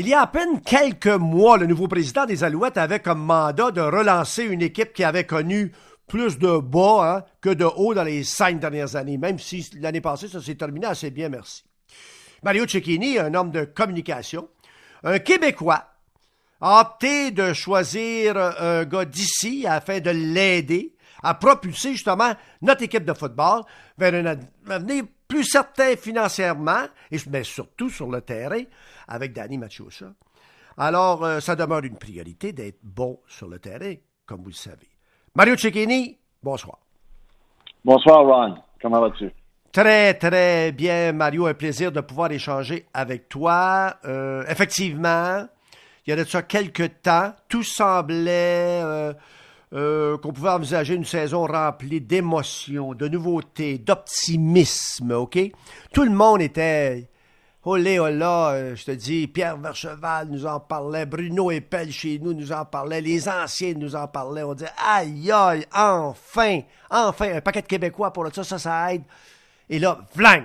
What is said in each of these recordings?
Il y a à peine quelques mois, le nouveau président des Alouettes avait comme mandat de relancer une équipe qui avait connu plus de bas hein, que de haut dans les cinq dernières années, même si l'année passée, ça s'est terminé assez bien, merci. Mario Cecchini, un homme de communication, un Québécois, a opté de choisir un gars d'ici afin de l'aider à propulser justement notre équipe de football vers un avenir plus certain financièrement, mais surtout sur le terrain, avec Danny Machusa. Alors, euh, ça demeure une priorité d'être bon sur le terrain, comme vous le savez. Mario Cecchini, bonsoir. Bonsoir, Ron. Comment vas-tu? Très, très bien, Mario. Un plaisir de pouvoir échanger avec toi. Euh, effectivement, il y a de ça quelques temps, tout semblait euh, euh, qu'on pouvait envisager une saison remplie d'émotions, de nouveautés, d'optimisme, OK? Tout le monde était... Olé, là, euh, je te dis, Pierre Vercheval nous en parlait, Bruno Epel chez nous nous en parlait, les anciens nous en parlaient. On disait, aïe, aïe, enfin, enfin, un paquet de Québécois pour ça, ça, ça aide. Et là, vlang,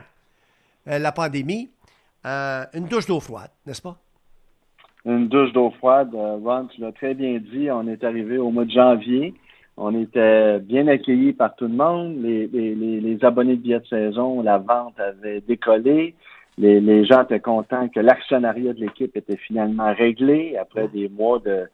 euh, la pandémie, une douche d'eau froide, n'est-ce pas? une douche d'eau froide. Euh, Ron, tu l'as très bien dit, on est arrivé au mois de janvier. On était bien accueillis par tout le monde. Les, les, les abonnés de billets de saison, la vente avait décollé. Les, les gens étaient contents que l'actionnariat de l'équipe était finalement réglé après des mois de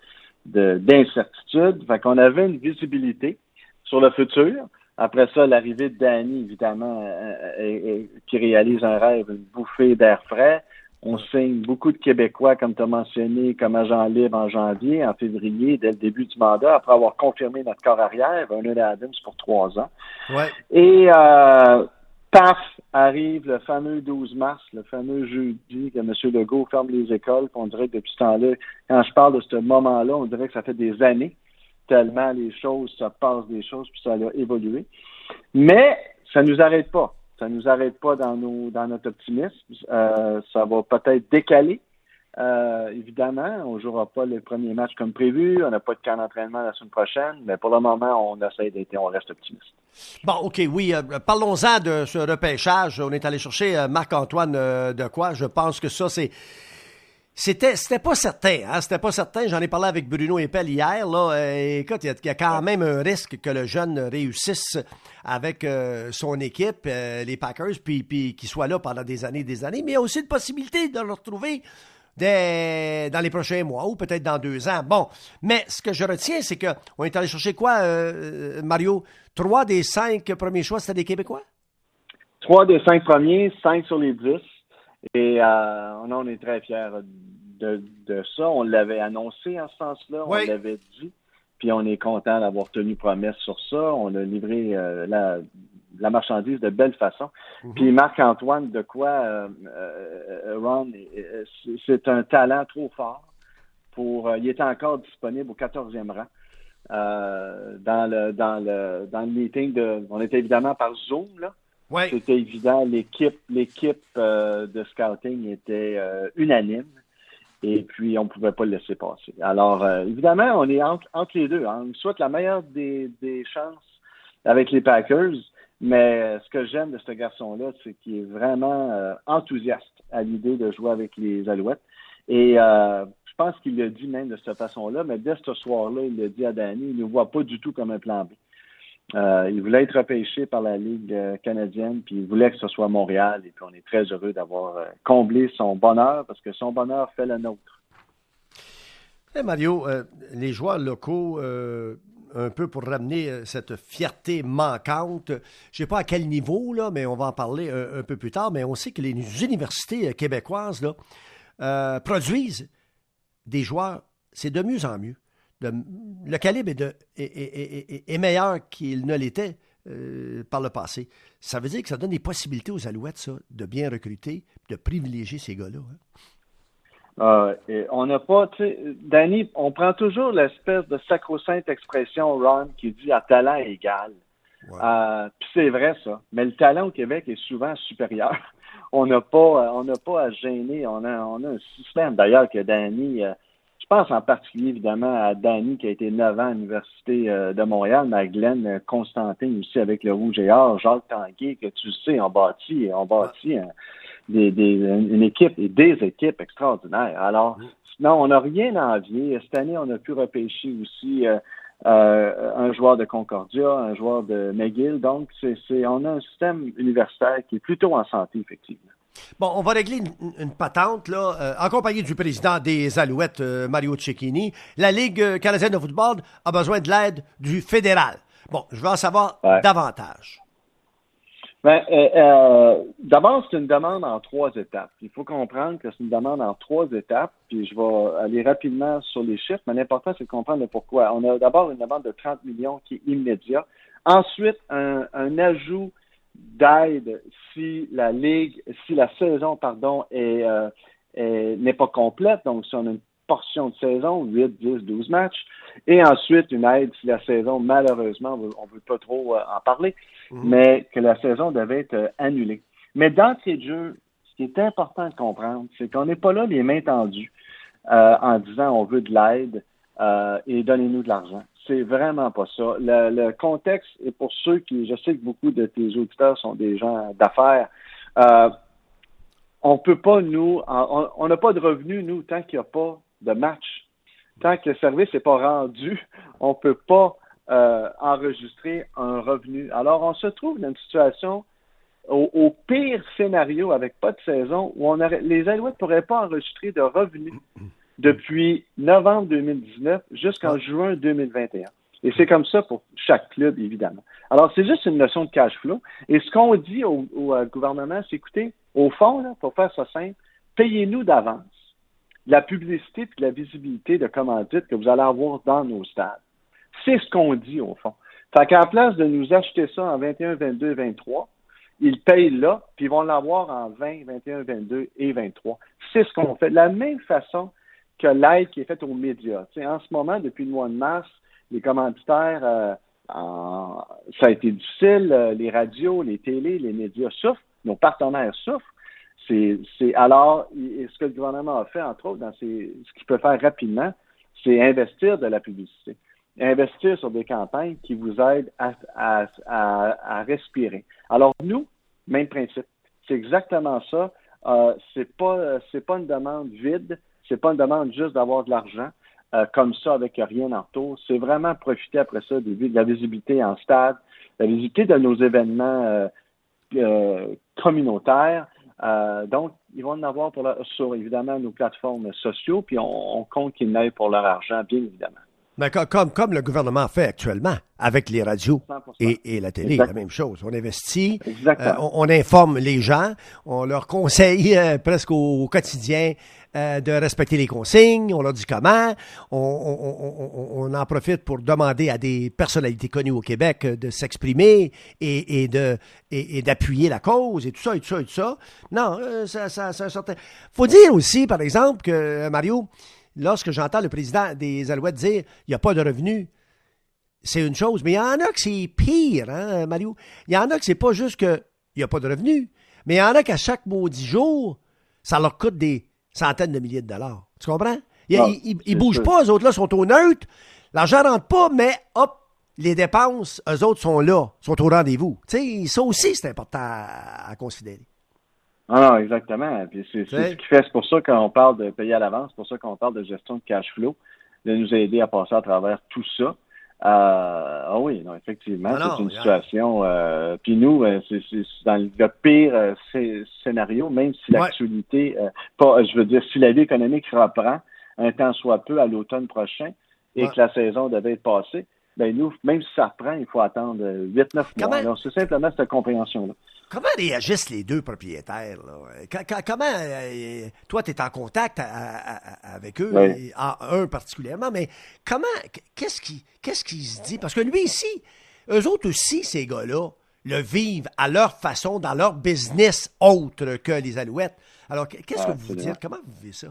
d'incertitude. fait qu'on avait une visibilité sur le futur. Après ça, l'arrivée de Danny, évidemment, euh, euh, qui réalise un rêve, une bouffée d'air frais. On signe beaucoup de Québécois, comme tu as mentionné, comme agent libre en janvier, en février, dès le début du mandat, après avoir confirmé notre corps arrière, Vernon Adams pour trois ans. Ouais. Et euh, paf, arrive le fameux 12 mars, le fameux jeudi que M. Legault ferme les écoles. On dirait que depuis ce temps-là, quand je parle de ce moment-là, on dirait que ça fait des années, tellement les choses, ça passe des choses, puis ça a évolué. Mais ça nous arrête pas ça nous arrête pas dans, nos, dans notre optimisme. Euh, ça va peut-être décaler. Euh, évidemment, on ne jouera pas le premier match comme prévu. On n'a pas de camp d'entraînement la semaine prochaine, mais pour le moment, on essaie d'être, on reste optimiste. Bon, OK, oui. Euh, parlons-en de ce repêchage. On est allé chercher Marc-Antoine de quoi? Je pense que ça, c'est c'était, c'était pas certain, hein? C'était pas certain. J'en ai parlé avec Bruno Epel hier, là. Euh, écoute, il y, a quand même un risque que le jeune réussisse avec euh, son équipe, euh, les Packers, puis, puis qu'il soit là pendant des années et des années. Mais il y a aussi une possibilité de le retrouver dans les prochains mois ou peut-être dans deux ans. Bon, mais ce que je retiens, c'est qu'on est allé chercher quoi, Mario? Trois des cinq premiers choix, c'était des Québécois? Trois des cinq premiers, cinq sur les dix. Et euh, on est très fiers de, de ça. On l'avait annoncé en ce sens-là, on l'avait dit. Puis on est content d'avoir tenu promesse sur ça. On a livré euh, la, la, marchandise de belle façon. Mhm. Puis Marc-Antoine, de quoi, euh, euh Ron, c'est un talent trop fort. Pour, il est encore disponible au 14e rang. dans le dans le dans le meeting de on était évidemment par Zoom là c'était évident. L'équipe, l'équipe euh, de scouting était euh, unanime. Et puis, on ne pouvait pas le laisser passer. Alors, euh, évidemment, on est entre, les deux. Hein. On souhaite la meilleure des, chances avec les Packers. Mais ce que j'aime de ce garçon-là, c'est qu'il est vraiment enthousiaste à l'idée de jouer avec les Alouettes. Et je pense qu'il l'a dit même de cette façon-là, mais dès ce soir-là, il l'a dit à Danny, il ne voit pas du tout comme un plan B. Euh, il voulait être repêché par la Ligue euh, canadienne, puis il voulait que ce soit Montréal, et puis on est très heureux d'avoir euh, comblé son bonheur, parce que son bonheur fait le nôtre. Hey Mario, les joueurs locaux, un peu pour ramener cette fierté manquante, je ne sais pas à quel niveau, là, mais on va en parler un, peu plus tard, mais on sait que les universités québécoises là, produisent des joueurs, c'est de mieux en mieux le calibre est, meilleur qu'il ne l'était euh, par le passé. Ça veut dire que ça donne des possibilités aux Alouettes, de bien recruter, de privilégier ces gars-là. Hein. Ah, on n'a pas, tu sais, Danny, on prend toujours l'espèce de sacro-sainte expression, Ron, qui dit à talent égal. Euh, puis c'est vrai, ça. Mais le talent au Québec est souvent supérieur. on n'a pas, on n'a pas à gêner. On a, on a un système, d'ailleurs, que Danny, euh, je pense en particulier évidemment à Danny qui a été 9 ans à l'Université euh, de Montréal, mais à Glenn euh, Constantin aussi avec le Rouge et Or, Jacques Tanguay, que tu sais, on bâtit, on bâtit des, des, une équipe et des équipes extraordinaires. Alors, non, on n'a rien à envier. Cette année, on a pu repêcher aussi euh, euh, un joueur de Concordia, un joueur de McGill. Donc, c'est, on a un système universitaire qui est plutôt en santé, effectivement. Bon, on va régler une, patente, là, euh, en compagnie du président des Alouettes, Mario Cecchini. La Ligue canadienne de football a besoin de l'aide du fédéral. Bon, je veux en savoir davantage. Ben, euh, euh, D'abord, c'est une demande en trois étapes. Il faut comprendre que c'est une demande en trois étapes, puis je vais aller rapidement sur les chiffres, mais l'important, c'est de comprendre le pourquoi. On a d'abord une demande de 30 millions qui est immédiat. Ensuite, un, un ajout d'aide si la ligue, si la saison, pardon, est, euh, n'est pas complète, donc si on a une portion de saison, 8, 10, 12 matchs, et ensuite une aide si la saison, malheureusement, on ne veut pas trop euh, en parler, mhm. mais que la saison devait être euh, annulée. Mais dans ces jeux, ce qui est important de comprendre, c'est qu'on n'est pas là les mains tendues euh, en disant on veut de l'aide et donnez-nous de l'argent. C'est vraiment pas ça. Le, contexte, et pour ceux qui, je sais que beaucoup de tes auditeurs sont des gens d'affaires, on peut pas, nous, on n'a pas de revenus, nous, tant qu'il n'y a pas de match. Tant que le service n'est pas rendu, on ne peut pas euh, enregistrer un revenu. Alors, on se trouve dans une situation au, pire scénario avec pas de saison où on les Alouettes ne pourraient pas enregistrer de revenus depuis novembre 2019 jusqu'en juin 2021. Et c'est comme ça pour chaque club, évidemment. Alors, c'est juste une notion de cash flow. Et ce qu'on dit au, euh, gouvernement, c'est écoutez, au fond, pour faire ça simple, payez-nous d'avance la publicité et la visibilité de commandite que vous allez avoir dans nos stades. C'est ce qu'on dit au fond. Fait place de nous acheter ça en 21, 22, 23, ils payent là, puis ils vont l'avoir en 20, 21, 22 et 23. C'est ce qu'on fait. De la même façon que l'aide qui est faite aux médias. en ce moment, depuis le mois de mars, les commanditaires, euh, ça a été difficile. Euh, les radios, les télés, les médias souffrent. Nos partenaires souffrent. C'est alors, ce que le gouvernement a fait, entre autres, ce qu'il peut faire rapidement, c'est investir de la publicité. Investir sur des campagnes qui vous aident à, respirer. Alors, nous, même principe. C'est exactement ça. Euh, c'est pas c'est pas une demande vide, c'est pas une demande juste d'avoir de l'argent euh, comme ça avec rien en retour. C'est vraiment profiter après ça de, la visibilité en stade, la visibilité de nos événements euh, euh communautaires, euh, donc, ils vont en avoir pour sur évidemment nos plateformes sociaux, puis on, compte qu'ils n'aillent pour leur argent, bien évidemment. D'accord, comme, comme le gouvernement fait actuellement avec les radios et, la télé, la même chose. On investit, euh, on, informe les gens, on leur conseille euh, presque au quotidien euh, de respecter les consignes, on leur dit comment, on, en profite pour demander à des personnalités connues au Québec euh, de s'exprimer et, de et, d'appuyer la cause et tout ça et tout ça et tout ça. Non, euh, ça, ça, ça certain. Faut dire aussi, par exemple, que Mario, lorsque j'entends le président des Alouettes dire il n'y a pas de revenus, c'est une chose, mais il y en a que c'est pire, hein, Mario? Il y en a que c'est pas juste qu'il n'y a pas de revenus, mais il y en a qu'à chaque maudit jour, ça leur coûte des centaines de milliers de dollars. Tu comprends? Ils, ne bougent pas, eux autres là sont au neutre. L'argent rentre pas, mais hop, les dépenses, eux autres sont là, sont au rendez-vous. Tu sais, ça aussi, c'est important à, considérer. Ah non, exactement. Puis c'est ce qui fait, c'est pour ça qu'on parle de payer à l'avance, c'est pour ça qu'on parle de gestion de cash flow, de nous aider à passer à travers tout ça. Euh, ah oui, non, effectivement, ah c'est une situation. Euh, puis nous, euh, c'est dans le pire scénario, même si l'actualité, pas, je veux dire, si la vie économique reprend un temps soit peu à l'automne prochain et que la saison devait être passée, ben nous, même si ça reprend, il faut attendre 8-9 mois. Donc, c'est simplement cette compréhension-là. Comment réagissent les deux propriétaires? Comment, euh, toi, tu es en contact avec eux, un particulièrement, mais comment, qu'est-ce qui, qu'est-ce qui se dit? Parce que lui ici, eux autres aussi, ces gars-là, le vivent à leur façon, dans leur business autre que les Alouettes. Alors, qu'est-ce que vous dites? Comment vous vivez ça?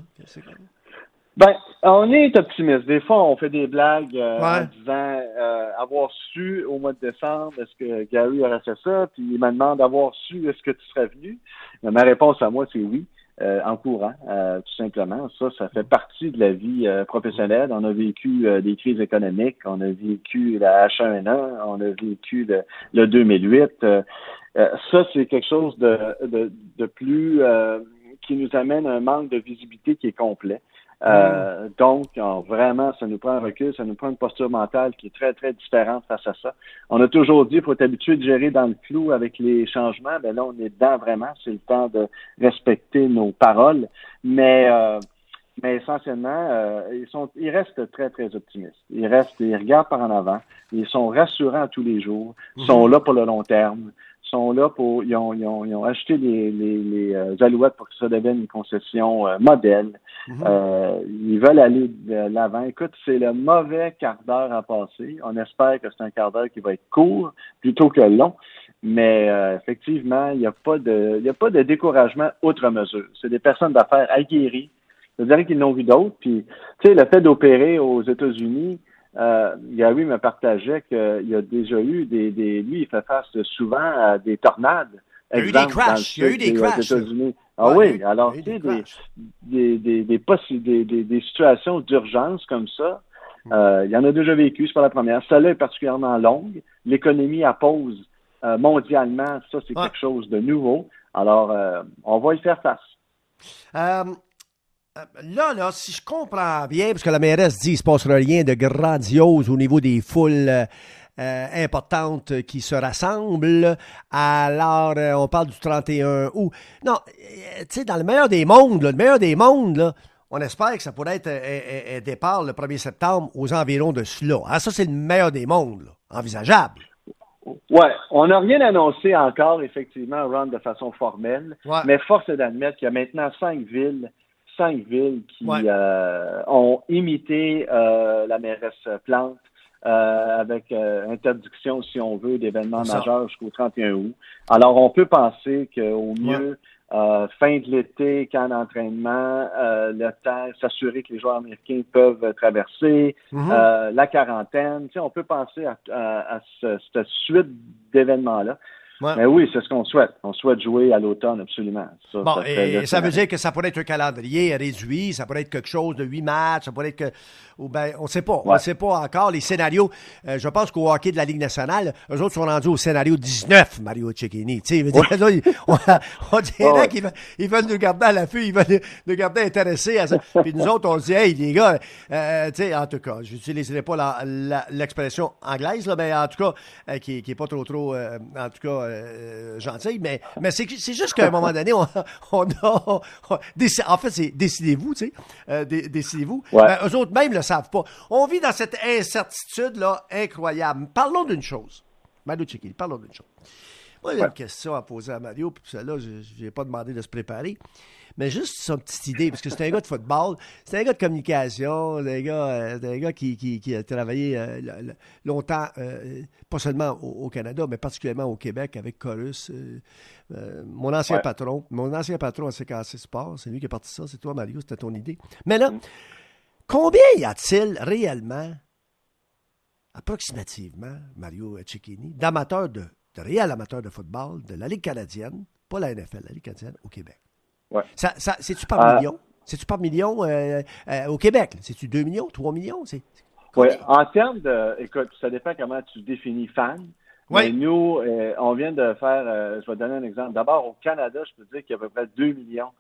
Ben, on est optimiste. Des fois, on fait des blagues euh, en disant euh, avoir su au mois de décembre, est-ce que Gary aurait fait ça? Puis il me demande d'avoir su, est-ce que tu serais venu? ma réponse à moi, c'est oui. en courant, tout simplement. Ça, ça fait partie de la vie professionnelle. On a vécu des crises économiques, on a vécu la H1N1, on a vécu le, le 2008. ça, c'est quelque chose de, de, de plus qui nous amène à un manque de visibilité qui est complet. Euh, donc, vraiment, ça nous prend un recul, ça nous prend une posture mentale qui est très, très différente face à ça. On a toujours dit, qu'il faut être habitué de gérer dans le flou avec les changements. Ben là, on est dedans vraiment. C'est le temps de respecter nos paroles. Mais, euh, mais essentiellement, euh, ils sont, ils restent très, très optimistes. Ils restent, ils regardent par en avant. Ils sont rassurants tous les jours. Ils sont mhm. là pour le long terme sont là pour. Ils ont, ils ont, ils ont acheté les, les, les euh, Alouettes pour que ça devienne une concession euh, modèle. Mhm. euh, ils veulent aller de l'avant. Écoute, c'est le mauvais quart d'heure à passer. On espère que c'est un quart d'heure qui va être court plutôt que long. Mais euh, effectivement, il n'y a pas de il y a pas de découragement outre mesure. C'est des personnes d'affaires aguerries. Je dirais qu'ils n'ont vu d'autres. Puis, tu sais, le fait d'opérer aux États-Unis, euh, Gary me partageait qu'il y a déjà eu des, des, Lui, il fait face souvent à des tornades. Il y a eu des crashs. Il y a eu des crashs. Ah oui, alors, tu sais, des, des, des, des, des, situations d'urgence comme ça, hmm. euh, il y en a déjà vécu, c'est pas la première. Celle-là est particulièrement longue. L'économie à pause euh, mondialement, ça, c'est quelque chose de nouveau. Alors, euh, on va y faire face. Euh, là, là, si je comprends bien, parce que la mairesse dit qu'il ne se passera rien de grandiose au niveau des foules euh, euh, importantes qui se rassemblent, alors on parle du 31 août. Non, tu sais, dans le meilleur des mondes, le meilleur des mondes, on espère que ça pourrait être un, départ le 1er septembre aux environs de cela. Ah, ça, c'est le meilleur des mondes, envisageable. Ouais, on n'a rien annoncé encore, effectivement, Ron, de façon formelle, mais force est d'admettre qu'il y a maintenant cinq villes cinq villes qui euh, ont imité euh, la mairesse Plante euh, avec interdiction, si on veut, d'événements majeurs jusqu'au 31 août. Alors, on peut penser qu'au mieux, fin de l'été, camp d'entraînement, le temps, s'assurer que les joueurs américains peuvent traverser, mm-hmm. la quarantaine. Tu on peut penser à, cette suite d'événements-là. Mais oui, c'est ce qu'on souhaite. On souhaite jouer à l'automne, absolument. Ça, bon, et ça veut dire que ça pourrait être un calendrier réduit, ça pourrait être quelque chose de huit matchs, ça pourrait être que. Ou ben, on ne sait pas. On ne sait pas encore. Les scénarios, euh, je pense qu'au hockey de la Ligue nationale, eux autres sont rendus au scénario 19, Mario Cecchini. Tu sais, on, on, dirait qu'ils veulent, veulent nous garder à l'affût, ils veulent nous garder intéressés à ça. Puis nous autres, on se dit, hey, les gars, euh, tu sais, en tout cas, je n'utiliserai pas l'expression anglaise, là, mais en tout cas, euh, qui n'est pas trop, trop, en tout cas, euh, gentil, mais, mais c'est, juste qu'à un moment donné, on, on a. en fait, c'est décidez-vous, tu sais. Euh, décidez-vous. Ben, eux autres même ne le savent pas. On vit dans cette incertitude-là incroyable. Parlons d'une chose. Mario Chiquil, parlons d'une chose. Moi, j'ai une question à poser à Mario, puis celle-là, je n'ai pas demandé de se préparer mais juste son petite idée, parce que c'est un gars de football, c'est un gars de communication, c'est un gars, euh, un gars qui, qui, a travaillé euh, longtemps, euh, pas seulement au, Canada, mais particulièrement au Québec avec Chorus. mon ancien patron, mon ancien patron à CKC Sport, c'est lui qui a parti ça, c'est toi, Mario, c'était ton idée. Mais là, combien y a-t-il réellement, approximativement, Mario Cecchini, d'amateurs de, de réels amateurs de football de la Ligue canadienne, pas la NFL, la Ligue canadienne, au Québec? Ouais. Ça, ça, c'est-tu par euh, million? C'est-tu par million euh, euh, au Québec? C'est-tu 2 millions, 3 millions? C'est, oui, en termes de. Écoute, ça dépend comment tu définis fan. Mais nous, on vient de faire. je vais donner un exemple. D'abord, au Canada, je peux dire qu'il y a à peu près 2 millions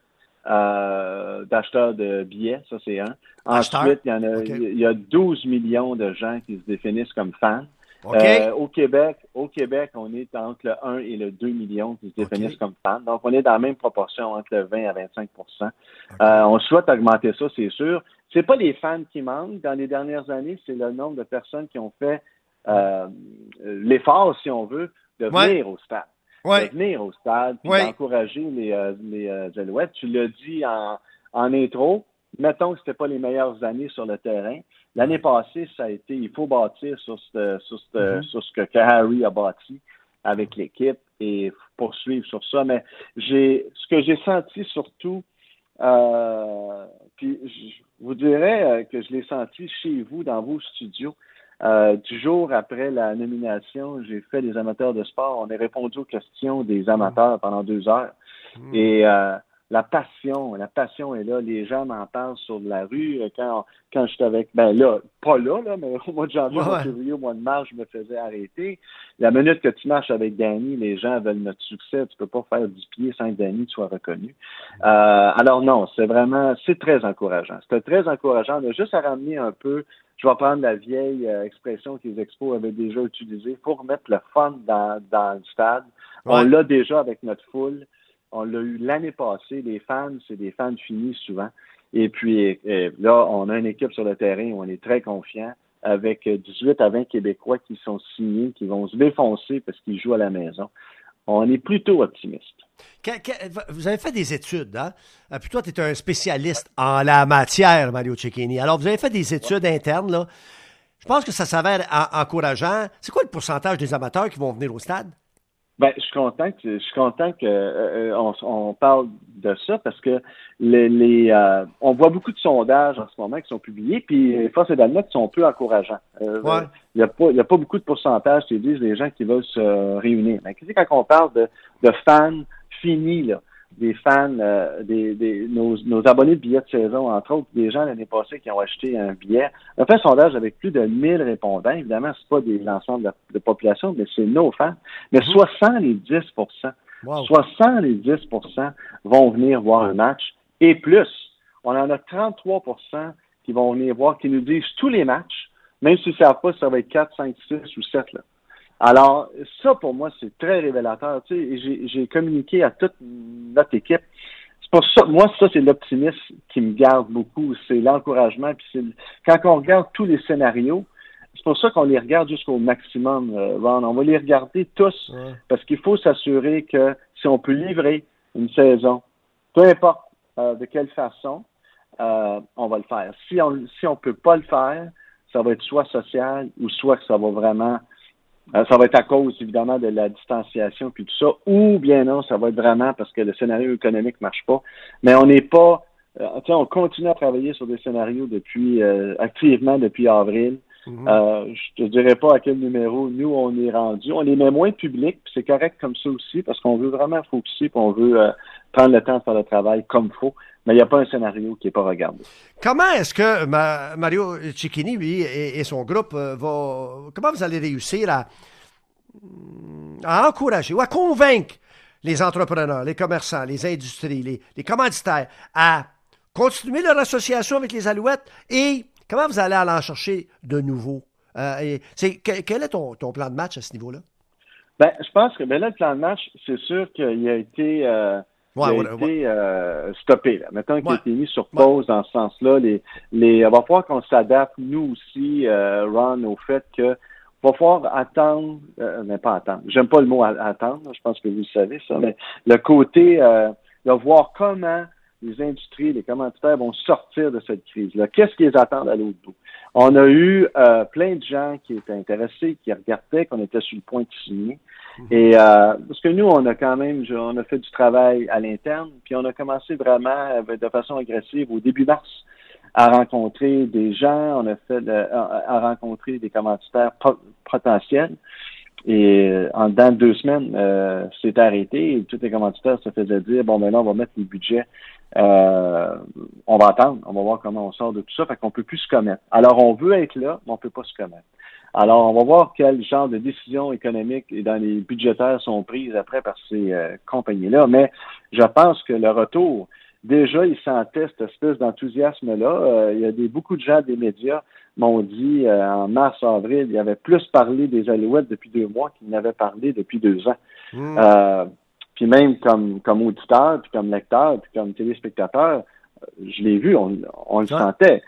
d'acheteurs de billets. Ça, c'est un. Ensuite, il y, en a, il y a 12 millions de gens qui se définissent comme fans. Euh, au Québec, au Québec, on est entre le 1 et le 2 millions qui se définissent comme fans. Donc, on est dans la même proportion entre le 20 à 25% euh, On souhaite augmenter ça, c'est sûr. C'est pas les fans qui manquent. Dans les dernières années, c'est le nombre de personnes qui ont fait euh, l'effort, si on veut, de venir au stade. De venir au stade, puis d'encourager les, les Alouettes. Tu l'as dit en, en intro, mettons que ce pas les meilleures années sur le terrain. L'année passée, ça a été, il faut bâtir sur ce, sur ce, mm-hmm. sur ce que Harry a bâti avec l'équipe et poursuivre sur ça. Mais j'ai, ce que j'ai senti surtout, euh, puis je vous dirais euh, que je l'ai senti chez vous, dans vos studios. Euh, du jour après la nomination, j'ai fait des amateurs de sport. On a répondu aux questions des amateurs pendant deux heures. Mm. Et la passion, la passion est là. Les gens m'en parlent sur la rue. Quand, quand j'étais avec, ben là, pas là, là, mais au mois de janvier, au mois de février, au mois de mars, je me faisais arrêter. La minute que tu marches avec Danny, les gens veulent notre succès. Tu peux pas faire du pied sans que Danny soit reconnu. Euh, alors non, c'est vraiment, c'est très encourageant. C'était très encourageant. On a juste à ramener un peu, je vais prendre la vieille euh, expression que les expos avaient déjà utilisée, pour mettre le fun dans, dans le stade. On l'a déjà avec notre foule. On l'a eu l'année passée. Les fans, c'est des fans finis souvent. Et puis là, on a une équipe sur le terrain où on est très confiant avec 18 à 20 Québécois qui sont signés, qui vont se défoncer parce qu'ils jouent à la maison. On est plutôt optimiste. Vous avez fait des études, hein? Euh, puis toi, tu es un spécialiste en la matière, Mario Cecchini. Alors, vous avez fait des études internes, là. Je pense que ça s'avère encourageant. C'est quoi le pourcentage des amateurs qui vont venir au stade? Ben, je suis content que je suis content que euh, on, on, parle de ça parce que les, les euh, on voit beaucoup de sondages en ce moment qui sont publiés, puis force est d'admettre sont peu encourageants. Euh, il n'y a pas il y a pas beaucoup de pourcentage qui disent les gens qui veulent se réunir. Mais quand on parle de, de fans finis là, des fans, euh, des, des nos, nos, abonnés de billets de saison, entre autres, des gens l'année passée qui ont acheté un billet. On a fait un sondage avec plus de 1000 répondants. Évidemment, c'est pas des l'ensemble de, la population, mais c'est nos fans. Mais 70 wow. 70% vont venir voir un match et plus. On en a 33% qui vont venir voir, qui nous disent tous les matchs, même s'ils ne savent pas si ça va être 4, 5, 6 ou 7. Là. Alors, ça, pour moi, c'est très révélateur. Tu sais, j'ai communiqué à toute notre équipe. C'est pour ça, moi, ça, c'est l'optimisme qui me garde beaucoup. C'est l'encouragement. Puis quand on regarde tous les scénarios, c'est pour ça qu'on les regarde jusqu'au maximum, euh, Ron. On va les regarder tous parce qu'il faut s'assurer que si on peut livrer une saison, peu importe euh, de quelle façon, euh, on va le faire. Si on si on peut pas le faire, ça va être soit social ou soit que ça va vraiment ça va être à cause, évidemment, de la distanciation puis tout ça, ou bien non, ça va être vraiment parce que le scénario économique marche pas. Mais on n'est pas, euh, on continue à travailler sur des scénarios depuis euh, activement depuis avril. Mhm. euh, je te dirais pas à quel numéro nous on est rendu. On les met moins public, puis c'est correct comme ça aussi parce qu'on veut vraiment focuser, puis on veut euh, prendre le temps de faire le travail comme faut. Mais il n'y a pas un scénario qui n'est pas regardé. Comment est-ce que Mario Cicchini, lui, et, son groupe, euh, va. Comment vous allez réussir à, à encourager ou à convaincre les entrepreneurs, les commerçants, les industries, les, les commanditaires à continuer leur association avec les Alouettes et Comment vous allez aller en chercher de nouveau? Euh, quel est ton, plan de match à ce niveau-là? Ben, je pense que ben là, le plan de match, c'est sûr qu'il a été, euh, euh, stoppé. Là. Maintenant qu'il a été mis sur pause dans ce sens-là, les, les, on va falloir qu'on s'adapte, nous aussi, Ron, au fait que va falloir attendre, mais pas attendre, j'aime pas le mot attendre, je pense que vous le savez ça, mais le côté de voir comment les industries, les commanditaires vont sortir de cette crise-là. Qu'est-ce qu'ils attendent à l'autre bout? On a eu euh, plein de gens qui étaient intéressés, qui regardaient qu'on était sur le point de signer. Mhm. Et euh, parce que nous, on a quand même, on a fait du travail à l'interne, puis on a commencé vraiment euh, de façon agressive au début mars à rencontrer des gens, on a fait à, rencontrer des commanditaires potentiels. Et en dedans de deux semaines, euh, c'est arrêté et tous les commanditaires se faisaient dire bon maintenant on va mettre le budget euh, on va attendre, on va voir comment on sort de tout ça, fait qu'on peut plus se commettre. Alors, on veut être là, mais on peut pas se commettre. Alors, on va voir quel genre de décisions économiques et dans les budgétaires sont prises après par ces euh, compagnies-là. Mais je pense que le retour, déjà, ils sentaient cette espèce d'enthousiasme-là. Euh, il y a des, beaucoup de gens des médias m'ont dit en mars, avril, il y avait plus parlé des Alouettes depuis deux mois qu'ils n'avaient parlé depuis deux ans. Hmm. Puis même comme, comme auditeur, puis comme lecteur, puis comme téléspectateur, je l'ai vu, on, on le sentait.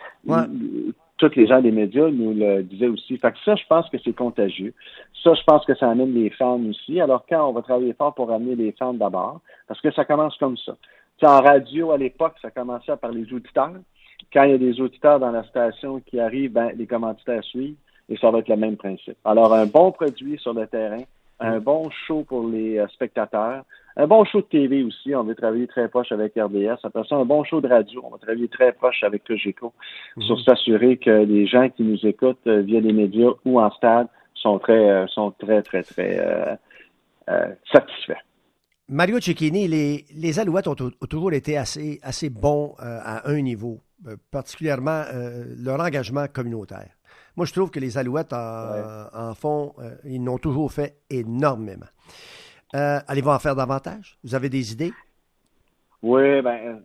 Tous les gens des médias nous le disaient aussi. Fait que ça, je pense que c'est contagieux. Ça, je pense que ça amène les fans aussi. Alors quand on va travailler fort pour amener les fans d'abord, parce que ça commence comme ça. T'sais, en radio, à l'époque, ça commençait par les auditeurs. Quand il y a des auditeurs dans la station qui arrivent, ben, les commentaires suivent et ça va être le même principe. Alors, un bon produit sur le terrain, un bon show pour les euh, spectateurs, un bon show de TV aussi. On veut travailler très proche avec RDS. Après ça, un bon show de radio. On va travailler très proche avec Cogeco mhm. sur s'assurer que les gens qui nous écoutent euh, via les médias ou en stade sont très, euh, sont très, très, très satisfaits. Mario Cecchini, les, les Alouettes ont, toujours été assez, assez bons à un niveau, particulièrement leur engagement communautaire. Moi, je trouve que les Alouettes en, font, ils n'ont toujours fait énormément. Allez-vous en faire davantage? Vous avez des idées? Oui, ben,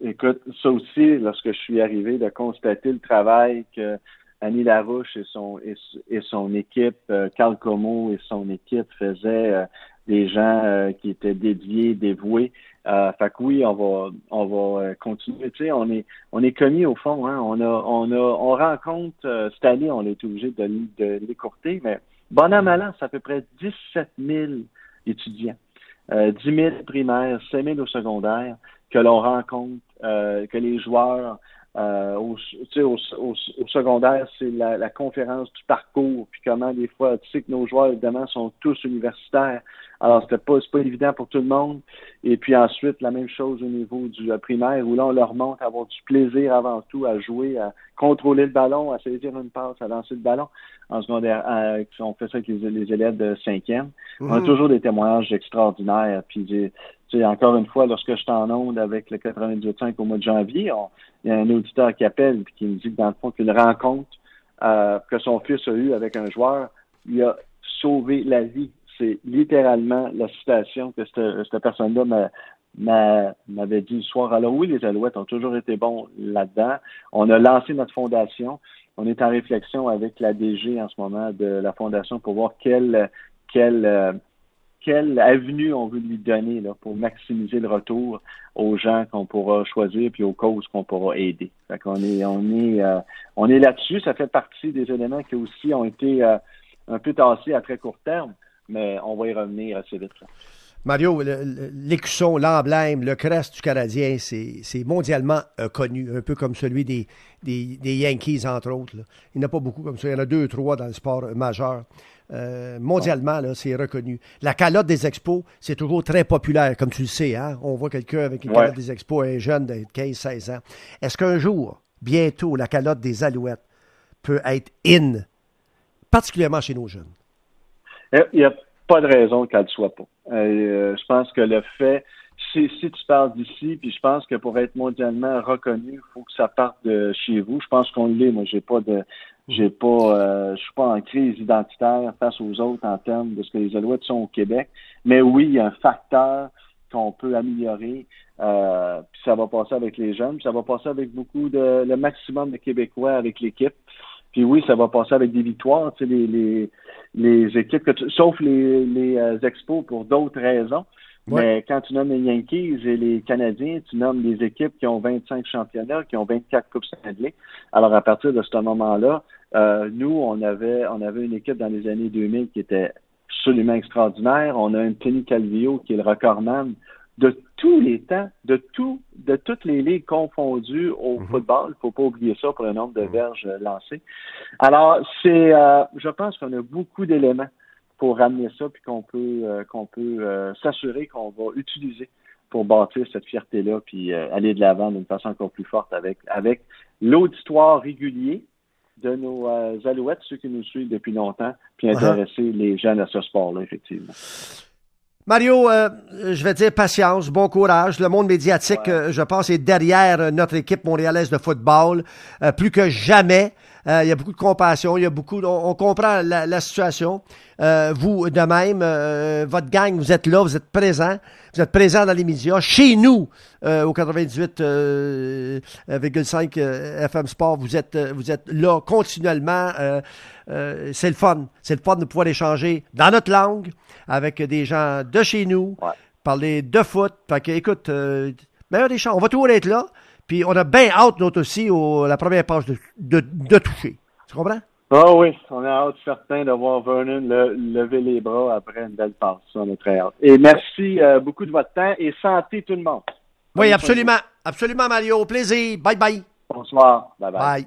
écoute, ça aussi, lorsque je suis arrivé, de constater le travail que Annie Larouche et son et, son équipe, euh, Carl Como et son équipe faisaient euh, des gens euh, qui étaient dédiés, dévoués. Euh, fait que oui, on va on va continuer. Tu sais, on est on est commis au fond. Hein? On a on a on rencontre cette année, on est obligé de, de l'écourter, mais bon an mal c'est à peu près 17 000 étudiants. Euh, 10 000 primaires, 5 000 au secondaire, que l'on rencontre, euh, que les joueurs euh, au, au, au, au, secondaire, c'est la, la, conférence du parcours, puis comment des fois, tu sais que nos joueurs, évidemment, sont tous universitaires. Alors, c'était pas, pas évident pour tout le monde. Et puis ensuite, la même chose au niveau du euh, primaire, où là, on leur montre à avoir du plaisir avant tout à jouer, à contrôler le ballon, à saisir une passe, à lancer le ballon. En secondaire, on fait ça avec les, élèves de cinquième. On a mhm. toujours des témoignages extraordinaires. Puis encore une fois, lorsque je suis en onde avec le 98.5 au mois de janvier, il y a un auditeur qui appelle et qui me dit que dans le fond, qu'une rencontre euh, que son fils a eue avec un joueur lui a sauvé la vie. C'est littéralement la citation que cette, cette personne-là m'avait dit le soir. Alors oui, les Alouettes ont toujours été bons là-dedans. On a lancé notre fondation. On est en réflexion avec la DG en ce moment de la fondation pour voir quelle, quelle euh, quelle avenue on veut lui donner là, pour maximiser le retour aux gens qu'on pourra choisir puis aux causes qu'on pourra aider. Fait qu'on est on est euh, on est là-dessus. Ça fait partie des éléments qui aussi ont été euh, un peu tassés à très court terme, mais on va y revenir assez vite. Mario, l'écusson, l'emblème, le crest du Canadien, c'est mondialement euh, connu, un peu comme celui des, des, Yankees, entre autres. Il n'y en a pas beaucoup comme ça. Il y en a deux, trois dans le sport majeur. Euh, mondialement, c'est reconnu. La calotte des expos, c'est toujours très populaire, comme tu le sais. Hein? On voit quelqu'un avec une calotte des expos, un jeune de 15-16 ans. Est-ce qu'un jour, bientôt, la calotte des alouettes peut être in, particulièrement chez nos jeunes? Il n'y a pas de raison qu'elle ne soit pas. Euh, je pense que le fait, si, si tu parles d'ici, puis je pense que pour être mondialement reconnu, il faut que ça parte de chez vous. Je pense qu'on l'est. Moi, j'ai pas de, j'ai pas, euh, je suis pas en crise identitaire face aux autres en termes de ce que les Alouettes sont au Québec. Mais oui, il y a un facteur qu'on peut améliorer. Euh, puis ça va passer avec les jeunes, puis ça va passer avec beaucoup de le maximum de Québécois avec l'équipe. Puis oui, ça va passer avec des victoires, tu sais, les, les, les équipes, que sauf les, les euh, expos pour d'autres raisons. Mais quand tu nommes les Yankees et les Canadiens, tu nommes des équipes qui ont 25 championnats, qui ont 24 Coupes Stanley. Alors, à partir de ce moment-là, euh, nous, on avait, on avait une équipe dans les années 2000 qui était absolument extraordinaire. On a un Tony Calvillo qui est le recordman de tous les temps, de tout, de toutes les ligues confondues au mhm. football. Il ne faut pas oublier ça pour le nombre de mhm. verges lancées. Alors, c'est, euh, je pense qu'on a beaucoup d'éléments pour ramener ça, puis qu'on peut, euh, qu'on peut euh, s'assurer qu'on va utiliser pour bâtir cette fierté-là, puis euh, aller de l'avant d'une façon encore plus forte avec, avec l'auditoire régulier de nos alouettes, ceux qui nous suivent depuis longtemps, puis uh-huh. intéresser les jeunes à ce sport-là, effectivement. Mario, je vais dire patience, bon courage. Le monde médiatique, je pense, est derrière notre équipe montréalaise de football, plus que jamais. Euh, il y a beaucoup de compassion, il y a beaucoup, on, comprend la, situation. Euh, vous, de même, euh, votre gang, vous êtes là, vous êtes présent, vous êtes présent dans les médias. Chez nous, au 98,5 FM Sport, vous êtes, vous êtes là continuellement. c'est le fun, c'est le fun de pouvoir échanger dans notre langue avec des gens de chez nous, parler de foot. Fait que, écoute, meilleur des on va toujours être là. Puis on a bien hâte, nous aussi, au, la première page de, de, toucher. Tu comprends? Ah oui, on a hâte certain de voir Vernon lever les bras après une belle passe. On est très hâte. Et merci euh, beaucoup de votre temps et santé tout le monde. Oui, absolument. Absolument, Mario. Au plaisir. Bye bye. Bonsoir. Bye bye. Bye.